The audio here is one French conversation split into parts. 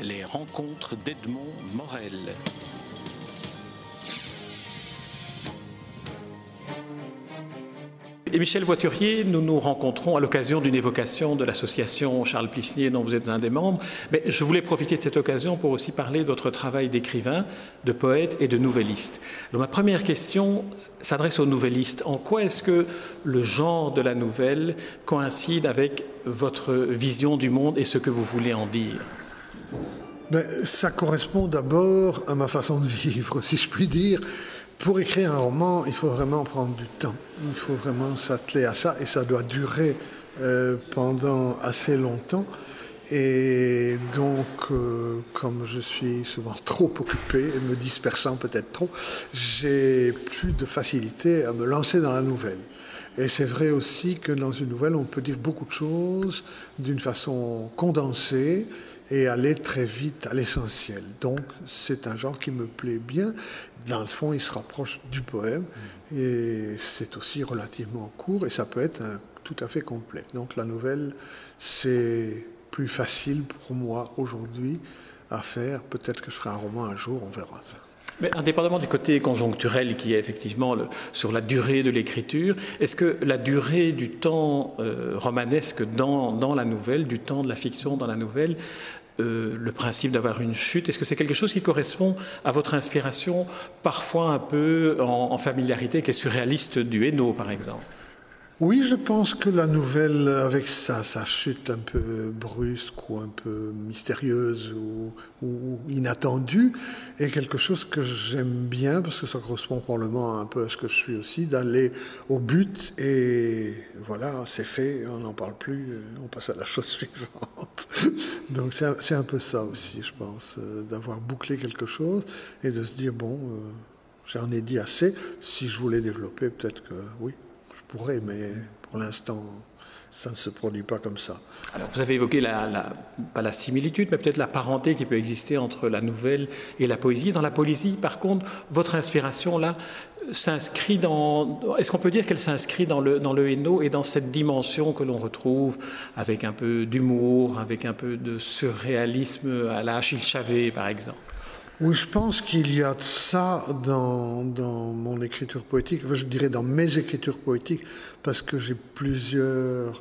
Les rencontres d'Edmond Morel. Et Michel Voiturier, nous nous rencontrons à l'occasion d'une évocation de l'association Charles Plisnier dont vous êtes un des membres. Mais je voulais profiter de cette occasion pour aussi parler de votre travail d'écrivain, de poète et de nouvelliste. Ma première question s'adresse aux nouvellistes. En quoi est-ce que le genre de la nouvelle coïncide avec votre vision du monde et ce que vous voulez en dire? Ben, Ça correspond d'abord à ma façon de vivre, si je puis dire. Pour écrire un roman, il faut vraiment prendre du temps. Il faut vraiment s'atteler à ça et ça doit durer euh, pendant assez longtemps. Et donc, euh, comme je suis souvent trop occupé et me dispersant peut-être trop, j'ai plus de facilité à me lancer dans la nouvelle. Et c'est vrai aussi que dans une nouvelle, on peut dire beaucoup de choses d'une façon condensée et aller très vite à l'essentiel. Donc c'est un genre qui me plaît bien. Dans le fond, il se rapproche du poème et c'est aussi relativement court et ça peut être tout à fait complet. Donc la nouvelle, c'est plus facile pour moi aujourd'hui à faire. Peut-être que je ferai un roman un jour, on verra ça. Mais indépendamment du côté conjoncturel qui est effectivement sur la durée de l'écriture, est-ce que la durée du temps euh, romanesque dans, dans, la nouvelle, du temps de la fiction dans la nouvelle, euh, le principe d'avoir une chute, est-ce que c'est quelque chose qui correspond à votre inspiration, parfois un peu en, en familiarité avec les surréalistes du Hainaut, par exemple? Oui, je pense que la nouvelle, avec sa, chute un peu brusque ou un peu mystérieuse ou, ou inattendue, est quelque chose que j'aime bien parce que ça correspond probablement un peu à ce que je suis aussi, d'aller au but et voilà, c'est fait, on n'en parle plus, on passe à la chose suivante. Donc c'est un, peu ça aussi, je pense, euh, d'avoir bouclé quelque chose et de se dire, bon, euh, j'en ai dit assez, si je voulais développer, peut-être que oui pourrait, mais pour l'instant, ça ne se produit pas comme ça. Alors, vous avez évoqué la, pas la similitude, mais peut-être la parenté qui peut exister entre la nouvelle et la poésie. Dans la poésie, par contre, votre inspiration là s'inscrit dans. Est-ce qu'on peut dire qu'elle s'inscrit dans le dans le Hainaut et dans cette dimension que l'on retrouve avec un peu d'humour, avec un peu de surréalisme à la Achille Chavet, par exemple? Oui, je pense qu'il y a ça dans, dans, mon écriture poétique, je dirais dans mes écritures poétiques, parce que j'ai plusieurs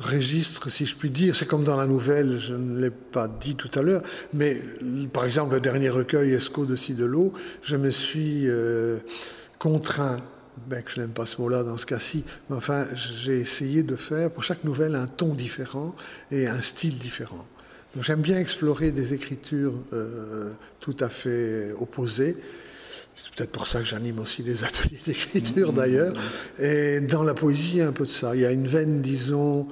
registres, si je puis dire. C'est comme dans la nouvelle, je ne l'ai pas dit tout à l'heure, mais par exemple, le dernier recueil, Esco de ci de l'eau, je me suis euh, contraint ben, que je n'aime pas ce mot-là dans ce cas-ci, mais enfin, j'ai essayé de faire pour chaque nouvelle un ton différent et un style différent. J'aime bien explorer des écritures euh, tout à fait opposées. C'est peut-être pour ça que j'anime aussi des ateliers d'écriture d'ailleurs. Et dans la poésie, il y a un peu de ça. Il y a une veine, disons,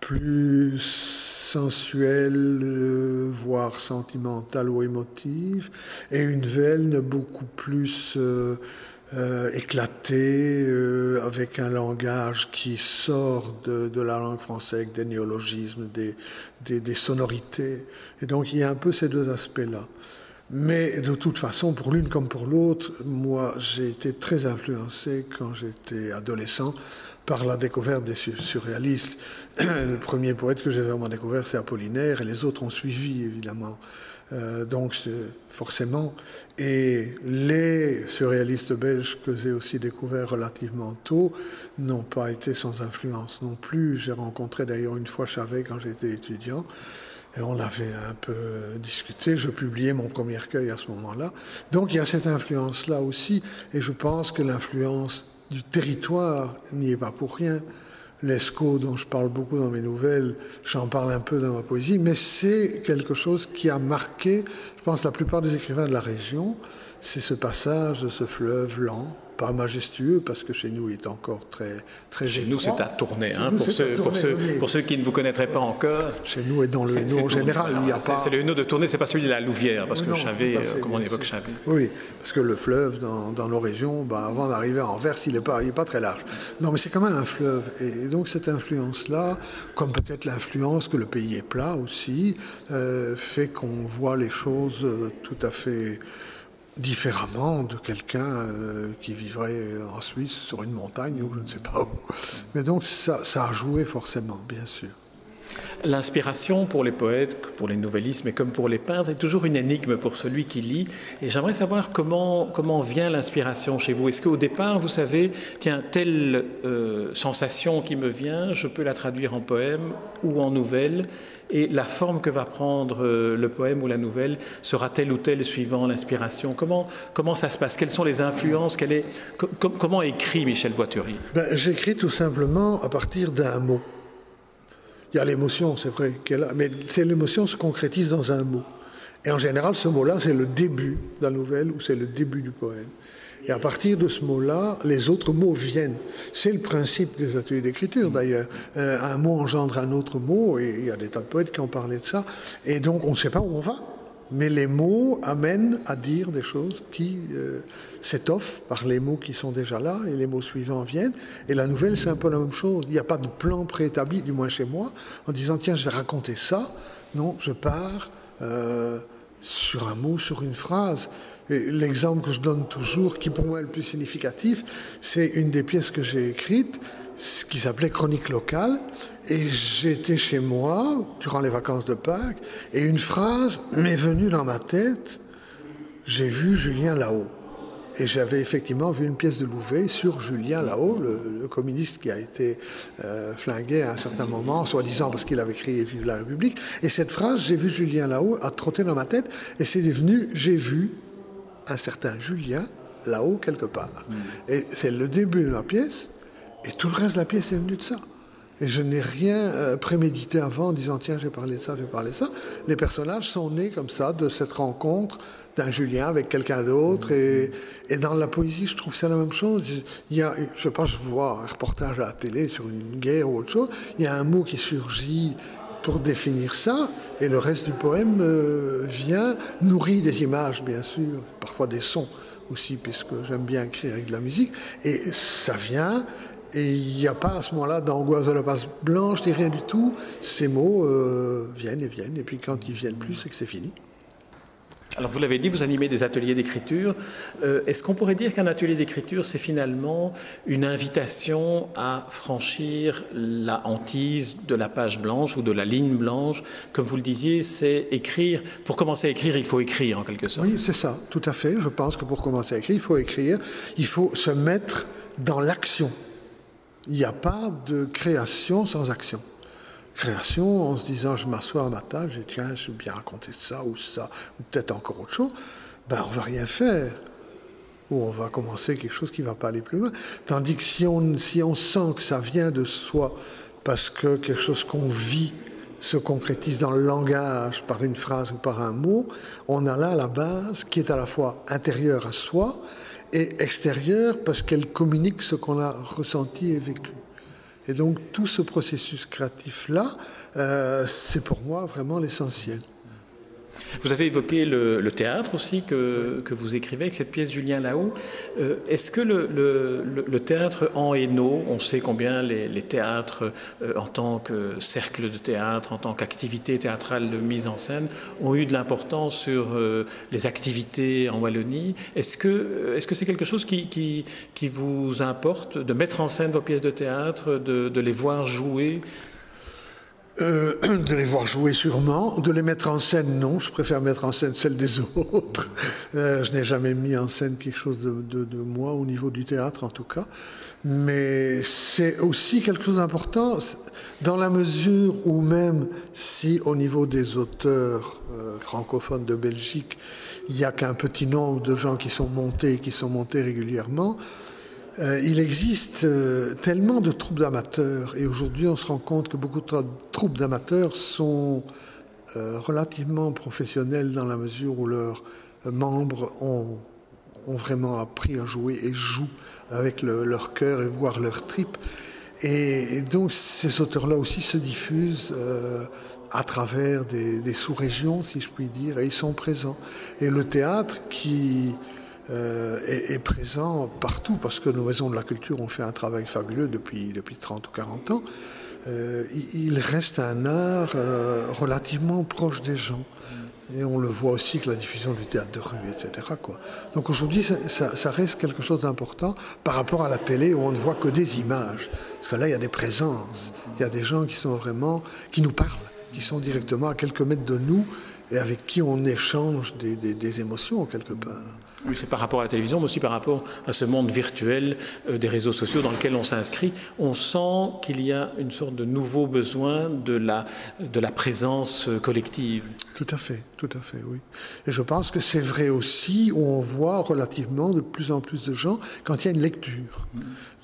plus sensuelle, euh, voire sentimentale ou émotive, et une veine beaucoup plus euh, euh, éclaté, euh, avec un langage qui sort de, de, la langue française, des néologismes, des, des, des, sonorités. Et donc il y a un peu ces deux aspects-là. Mais de toute façon, pour l'une comme pour l'autre, moi j'ai été très influencé quand j'étais adolescent par la découverte des surréalistes. Le premier poète que j'ai vraiment découvert, c'est Apollinaire, et les autres ont suivi, évidemment. Euh, donc, forcément. Et les surréalistes belges que j'ai aussi découverts relativement tôt n'ont pas été sans influence non plus. J'ai rencontré d'ailleurs une fois Chavet quand j'étais étudiant. Et on avait un peu discuté. Je publiais mon premier recueil à ce moment-là. Donc il y a cette influence-là aussi. Et je pense que l'influence du territoire n'y est pas pour rien. L'ESCO, dont je parle beaucoup dans mes nouvelles, j'en parle un peu dans ma poésie, mais c'est quelque chose qui a marqué, pense, la plupart des écrivains de la région. C'est ce passage de ce fleuve lent, pas majestueux parce que chez nous il est encore très très chez nous c'est à tourner hein, pour, ceux, pour, ceux, pour, ceux, qui ne vous connaîtraient pas encore. Chez nous et dans le Hainaut en général il y a pas c'est le Hainaut de tourner c'est pas celui de la Louvière parce que Chavet euh, comme on évoque Chavet oui parce que le fleuve dans, dans nos régions bah, avant d'arriver à Anvers il est pas il est pas très large. Non mais c'est quand même un fleuve et, donc cette influence là comme peut-être l'influence que le pays est plat aussi euh, fait qu'on voit les choses euh, tout à fait différemment de quelqu'un euh, qui vivrait en Suisse sur une montagne ou je ne sais pas où. Mais donc ça, ça a joué forcément, bien sûr. L'inspiration pour les poètes, pour les nouvellistes, mais comme pour les peintres, est toujours une énigme pour celui qui lit. Et j'aimerais savoir comment, comment vient l'inspiration chez vous. Est-ce qu'au départ, vous savez, tiens, telle euh, sensation qui me vient, je peux la traduire en poème ou en nouvelle et la forme que va prendre euh, le poème ou la nouvelle sera telle ou telle suivant l'inspiration comment, comment ça se passe? Quelles sont les influences? Comment écrit Michel Voiturier? Ben, J'écris tout simplement à partir d'un mot. Il y a l'émotion, c'est vrai, qu'elle mais l'émotion se concrétise dans un mot. Et en général, ce mot-là, c'est le début de la nouvelle ou c'est le début du poème. Et à partir de ce mot-là, les autres mots viennent. C'est le principe des ateliers d'écriture, d'ailleurs. Euh, un mot engendre un autre mot, et il y a des tas de poètes qui ont parlé de ça. Et donc, on ne sait pas où on va. Mais les mots amènent à dire des choses qui euh, s'étoffent par les mots qui sont déjà là, et les mots suivants viennent. Et la nouvelle, c'est un peu la même chose. Il n'y a pas de plan préétabli, du moins chez moi, en disant, tiens, je vais raconter ça. Non, je pars euh, sur un mot, sur une phrase. L'exemple que je donne toujours, qui pour moi est le plus significatif, c'est une des pièces que j'ai écrites, qui s'appelait Chronique locale. Et j'étais chez moi durant les vacances de Pâques, et une phrase m'est venue dans ma tête. J'ai vu Julien là-haut. Et j'avais effectivement vu une pièce de Louvet sur Julien là-haut, le, communiste qui a été euh, flingué à un certain moment, soi-disant parce qu'il avait crié Vive la République. Et cette phrase, j'ai vu Julien là-haut, a trotté dans ma tête, et c'est devenu J'ai vu un certain Julien là-haut quelque part. Mm. Et c'est le début de la pièce, et tout le reste de la pièce est venu de ça. Et je n'ai rien euh, prémédité avant en disant tiens, j'ai parlé de ça, j'ai parlé de ça. Les personnages sont nés comme ça, de cette rencontre d'un Julien avec quelqu'un d'autre. Et, et, dans la poésie, je trouve c'est la même chose. Il y a, je sais pas, je vois un reportage à la télé sur une guerre ou autre chose. Il y a un mot qui surgit pour définir ça, et le reste du poème euh, vient, nourri des images, bien sûr, parfois des sons aussi, puisque j'aime bien écrire avec de la musique, et ça vient, et il n'y a pas à ce moment-là d'angoisse de la passe blanche, ni rien du tout. Ces mots euh, viennent et viennent, et puis quand ils viennent plus, c'est que c'est fini. Alors vous l'avez dit, vous animez des ateliers d'écriture. Euh, est-ce qu'on pourrait dire qu'un atelier d'écriture, c'est finalement une invitation à franchir la hantise de la page blanche ou de la ligne blanche? Comme vous le disiez, c'est écrire. Pour commencer à écrire, il faut écrire en quelque sorte. Oui, c'est ça, tout à fait. Je pense que pour commencer à écrire, il faut écrire. Il faut se mettre dans l'action. Il n'y a pas de création sans action création en se disant je m'assois à ma table, je tiens, je vais bien raconter ça ou ça, ou peut-être encore autre chose, ben on va rien faire. Ou on va commencer quelque chose qui ne va pas aller plus loin. Tandis que si on, si on sent que ça vient de soi, parce que quelque chose qu'on vit se concrétise dans le langage par une phrase ou par un mot, on a là la base qui est à la fois intérieure à soi et extérieure parce qu'elle communique ce qu'on a ressenti et vécu. Et donc tout ce processus créatif-là, euh, c'est pour moi vraiment l'essentiel. Vous avez évoqué le, théâtre aussi que, vous écrivez avec cette pièce Julien Lahaut. Euh, est-ce que le, théâtre en Hainaut, on sait combien les, théâtres euh, en tant que cercle de théâtre, en tant qu'activité théâtrale de mise en scène, ont eu de l'importance sur euh, les activités en Wallonie? Est-ce que que c'est quelque chose qui, vous importe de mettre en scène vos pièces de théâtre, de les voir jouer euh, de les voir jouer sûrement, de les mettre en scène, non, je préfère mettre en scène celle des autres. Euh, je n'ai jamais mis en scène quelque chose de, de, de, moi au niveau du théâtre en tout cas. Mais c'est aussi quelque chose d'important dans la mesure où même si au niveau des auteurs euh, francophones de Belgique, il n'y a qu'un petit nombre de gens qui sont montés, qui sont montés régulièrement, euh, il existe euh, tellement de troupes d'amateurs et aujourd'hui on se rend compte que beaucoup de troupes d'amateurs sont euh, relativement professionnelles dans la mesure où leurs membres ont, vraiment appris à jouer et jouent avec le, leur cœur et voire leur tripes. Et, et, donc ces auteurs-là aussi se diffusent à travers des, des sous-régions, si je puis dire, et ils sont présents. Et le théâtre qui euh, est, présent partout parce que nos maisons de la culture ont fait un travail fabuleux depuis, depuis 30 ou 40 ans. Euh, il reste un art euh, relativement proche des gens. Et on le voit aussi avec la diffusion du théâtre de rue, etc. Donc aujourd'hui, ça, reste quelque chose d'important par rapport à la télé où on ne voit que des images. Parce que là, il y a des présences, il y a des gens qui sont vraiment, qui nous parlent. qui sont directement à quelques mètres de nous et avec qui on échange des, des émotions quelque part. Oui, c'est par rapport à la télévision, mais aussi par rapport à ce monde virtuel euh, des réseaux sociaux dans lequel on s'inscrit. On sent qu'il y a une sorte de nouveau besoin de la, de la présence euh, collective. Tout à fait, tout à fait, oui. Et je pense que c'est vrai aussi où on voit relativement de plus en plus de gens quand il y a une lecture.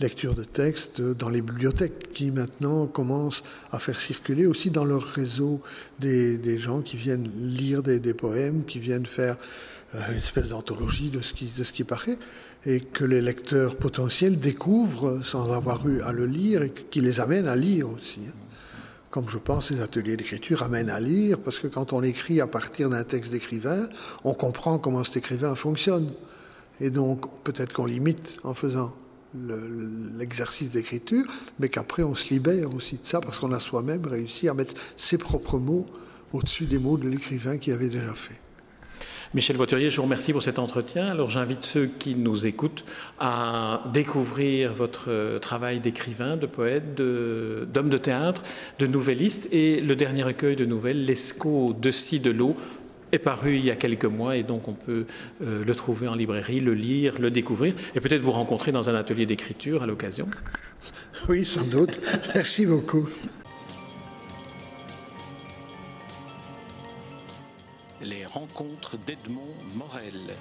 Lecture de textes dans les bibliothèques qui maintenant commencent à faire circuler aussi dans leur réseau des, des gens qui viennent lire des, des poèmes, qui viennent faire euh, une espèce d'anthologie de, ce qui, de ce qui paraît, et que les lecteurs potentiels découvrent sans avoir eu à le lire, et qui les amène à lire aussi. Hein. Comme je pense les ateliers d'écriture amènent à lire, parce que quand on écrit à partir d'un texte d'écrivain, on comprend comment cet écrivain fonctionne. Et donc peut-être qu'on limite en faisant l'exercice d'écriture, mais qu'après on se libère aussi de ça, parce qu'on a soi-même réussi à mettre ses propres mots au-dessus des mots de l'écrivain qui avait déjà fait. Michel Voiturier, je vous remercie pour cet entretien. Alors j'invite ceux qui nous écoutent à découvrir votre travail d'écrivain, de poète, d'homme de, théâtre, de nouvelliste et le dernier recueil de nouvelles, L'Escaut de ci de l'eau, est paru il y a quelques mois et donc on peut euh, le trouver en librairie, le lire, le découvrir et peut-être vous rencontrer dans un atelier d'écriture à l'occasion. Oui, sans doute. Merci beaucoup. Les rencontres d'Edmond Morel.